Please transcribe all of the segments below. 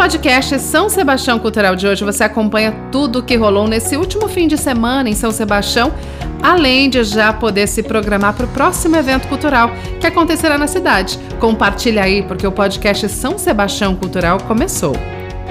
podcast São Sebastião Cultural de hoje você acompanha tudo o que rolou nesse último fim de semana em São Sebastião, além de já poder se programar para o próximo evento cultural que acontecerá na cidade. Compartilha aí, porque o podcast São Sebastião Cultural começou.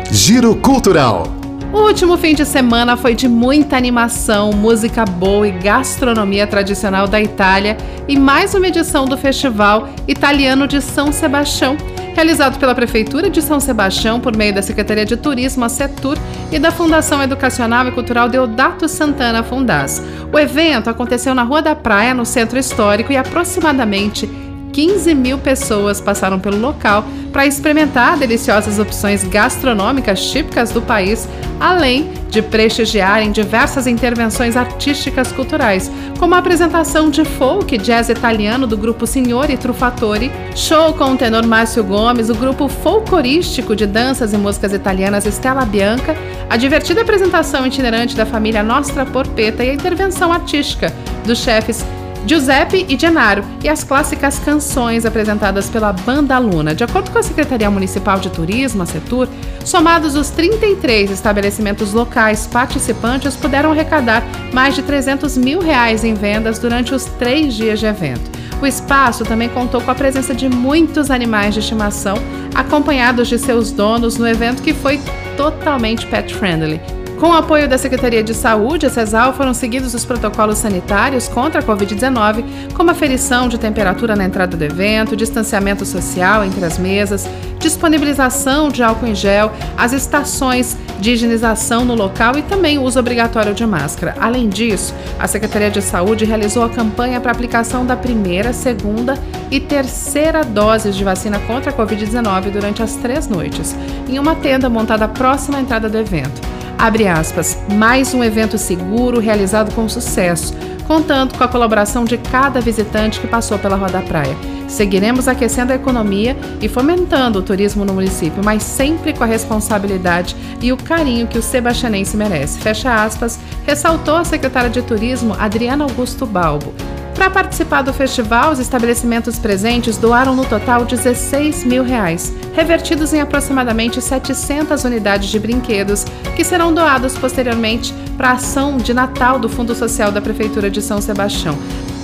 Giro Cultural. O último fim de semana foi de muita animação, música boa e gastronomia tradicional da Itália e mais uma edição do Festival Italiano de São Sebastião realizado pela Prefeitura de São Sebastião por meio da Secretaria de Turismo, a Setur, e da Fundação Educacional e Cultural Deodato Santana Fundas. O evento aconteceu na Rua da Praia, no Centro Histórico, e aproximadamente 15 mil pessoas passaram pelo local para experimentar deliciosas opções gastronômicas típicas do país, além de prestigiarem diversas intervenções artísticas culturais, como a apresentação de folk jazz italiano do grupo Signori Truffatori, show com o tenor Márcio Gomes, o grupo folclorístico de danças e músicas italianas Stella Bianca, a divertida apresentação itinerante da família Nostra Porpeta e a intervenção artística dos chefes Giuseppe e Genaro e as clássicas canções apresentadas pela Banda Luna. De acordo com a Secretaria Municipal de Turismo, a Setur, somados os 33 estabelecimentos locais participantes puderam arrecadar mais de 300 mil reais em vendas durante os três dias de evento. O espaço também contou com a presença de muitos animais de estimação, acompanhados de seus donos no evento que foi totalmente pet friendly. Com o apoio da Secretaria de Saúde, a CESAL foram seguidos os protocolos sanitários contra a Covid-19, como aferição de temperatura na entrada do evento, distanciamento social entre as mesas, disponibilização de álcool em gel, as estações de higienização no local e também o uso obrigatório de máscara. Além disso, a Secretaria de Saúde realizou a campanha para aplicação da primeira, segunda e terceira doses de vacina contra a Covid-19 durante as três noites, em uma tenda montada próxima à entrada do evento. Abre aspas, mais um evento seguro realizado com sucesso, contando com a colaboração de cada visitante que passou pela Roda Praia. Seguiremos aquecendo a economia e fomentando o turismo no município, mas sempre com a responsabilidade e o carinho que o sebastianense merece. Fecha aspas, ressaltou a secretária de Turismo Adriana Augusto Balbo. Para participar do festival, os estabelecimentos presentes doaram no total 16 mil reais, revertidos em aproximadamente 700 unidades de brinquedos, que serão doados posteriormente para a ação de Natal do Fundo Social da Prefeitura de São Sebastião.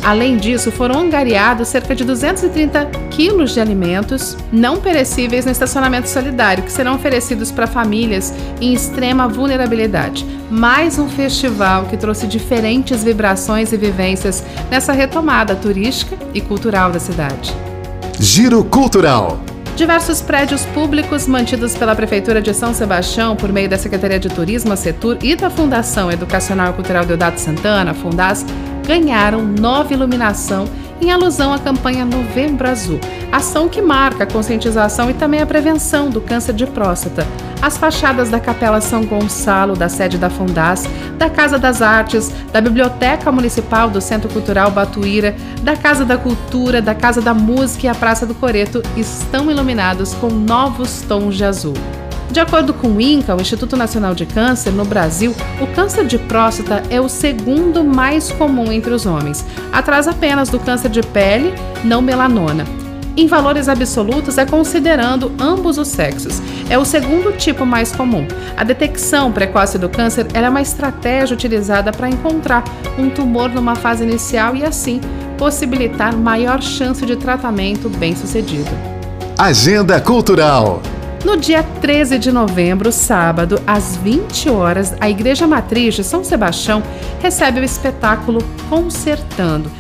Além disso, foram angariados cerca de 230 quilos de alimentos não perecíveis no estacionamento solidário, que serão oferecidos para famílias em extrema vulnerabilidade. Mais um festival que trouxe diferentes vibrações e vivências nessa retomada turística e cultural da cidade. Giro Cultural. Diversos prédios públicos mantidos pela Prefeitura de São Sebastião por meio da Secretaria de Turismo, a Setur e da Fundação Educacional e Cultural Deodato Santana, Fundas, ganharam nova iluminação em alusão à campanha Novembro Azul, ação que marca a conscientização e também a prevenção do câncer de próstata. As fachadas da Capela São Gonçalo, da sede da Fundas, da Casa das Artes, da Biblioteca Municipal do Centro Cultural Batuíra, da Casa da Cultura, da Casa da Música e a Praça do Coreto estão iluminados com novos tons de azul. De acordo com o INCA, o Instituto Nacional de Câncer, no Brasil, o câncer de próstata é o segundo mais comum entre os homens, atrás apenas do câncer de pele, não melanona. Em valores absolutos, é considerando ambos os sexos. É o segundo tipo mais comum. A detecção precoce do câncer é uma estratégia utilizada para encontrar um tumor numa fase inicial e, assim, possibilitar maior chance de tratamento bem-sucedido. Agenda Cultural. No dia 13 de novembro, sábado, às 20 horas, a Igreja Matriz de São Sebastião recebe o espetáculo Concertando,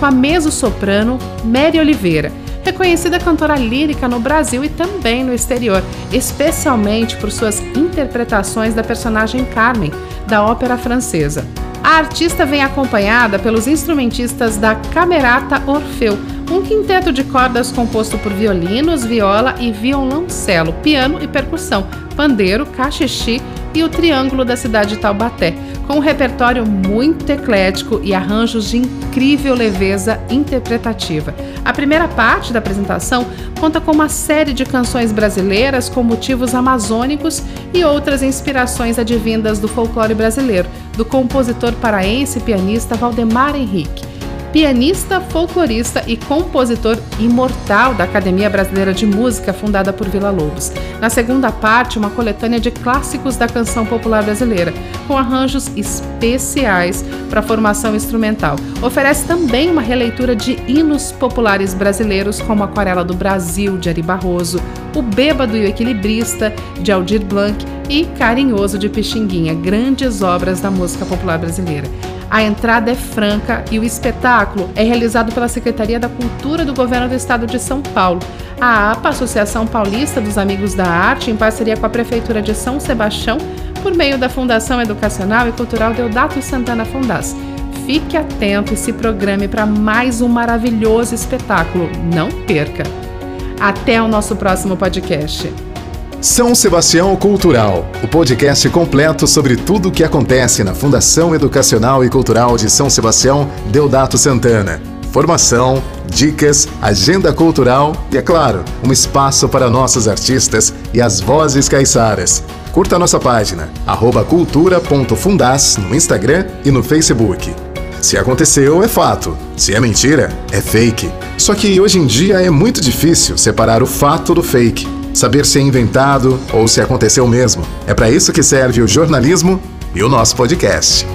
com a mezzo-soprano Mary Oliveira, reconhecida cantora lírica no Brasil e também no exterior, especialmente por suas interpretações da personagem Carmen, da ópera francesa. A artista vem acompanhada pelos instrumentistas da Camerata Orfeu, um quinteto de cordas composto por violinos, viola e violoncelo, piano e percussão, pandeiro, cachixi e o Triângulo da cidade de Taubaté, com um repertório muito eclético e arranjos de incrível leveza interpretativa. A primeira parte da apresentação conta com uma série de canções brasileiras com motivos amazônicos e outras inspirações advindas do folclore brasileiro, do compositor paraense e pianista Valdemar Henrique. Pianista, folclorista e compositor imortal da Academia Brasileira de Música, fundada por Vila Lobos. Na segunda parte, uma coletânea de clássicos da canção popular brasileira, com arranjos especiais para formação instrumental. Oferece também uma releitura de hinos populares brasileiros, como Aquarela do Brasil, de Ari Barroso, O Bêbado e o Equilibrista, de Aldir Blanc e Carinhoso de Pixinguinha, grandes obras da música popular brasileira. A entrada é franca e o espetáculo é realizado pela Secretaria da Cultura do Governo do Estado de São Paulo. A APA, Associação Paulista dos Amigos da Arte, em parceria com a Prefeitura de São Sebastião, por meio da Fundação Educacional e Cultural Deodato Santana Fundas. Fique atento e se programe para mais um maravilhoso espetáculo. Não perca! Até o nosso próximo podcast. São Sebastião Cultural, o podcast completo sobre tudo o que acontece na Fundação Educacional e Cultural de São Sebastião Deodato Santana. Formação, dicas, agenda cultural e, é claro, um espaço para nossos artistas e as vozes caiçaras. Curta nossa página, cultura.fundas no Instagram e no Facebook. Se aconteceu, é fato. Se é mentira, é fake. Só que hoje em dia é muito difícil separar o fato do fake saber se é inventado ou se aconteceu mesmo. É para isso que serve o jornalismo e o nosso podcast.